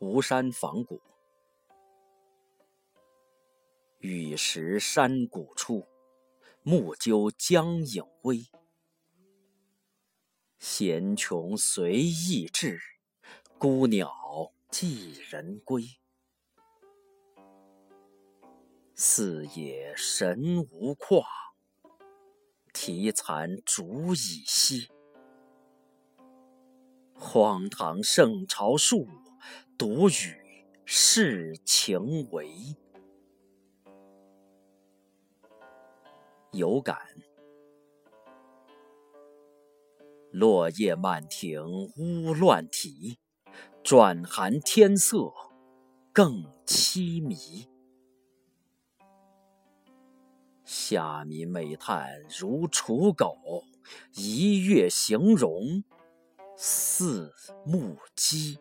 吴山仿古。雨时山谷处，木鸠将影微。闲琼随意至，孤鸟寄人归。四野神无旷，题残烛已熄。荒唐圣朝树，独与世情违。有感。落叶满庭乌乱啼，转寒天色更凄迷。下民美叹如刍狗，一月形容似木鸡。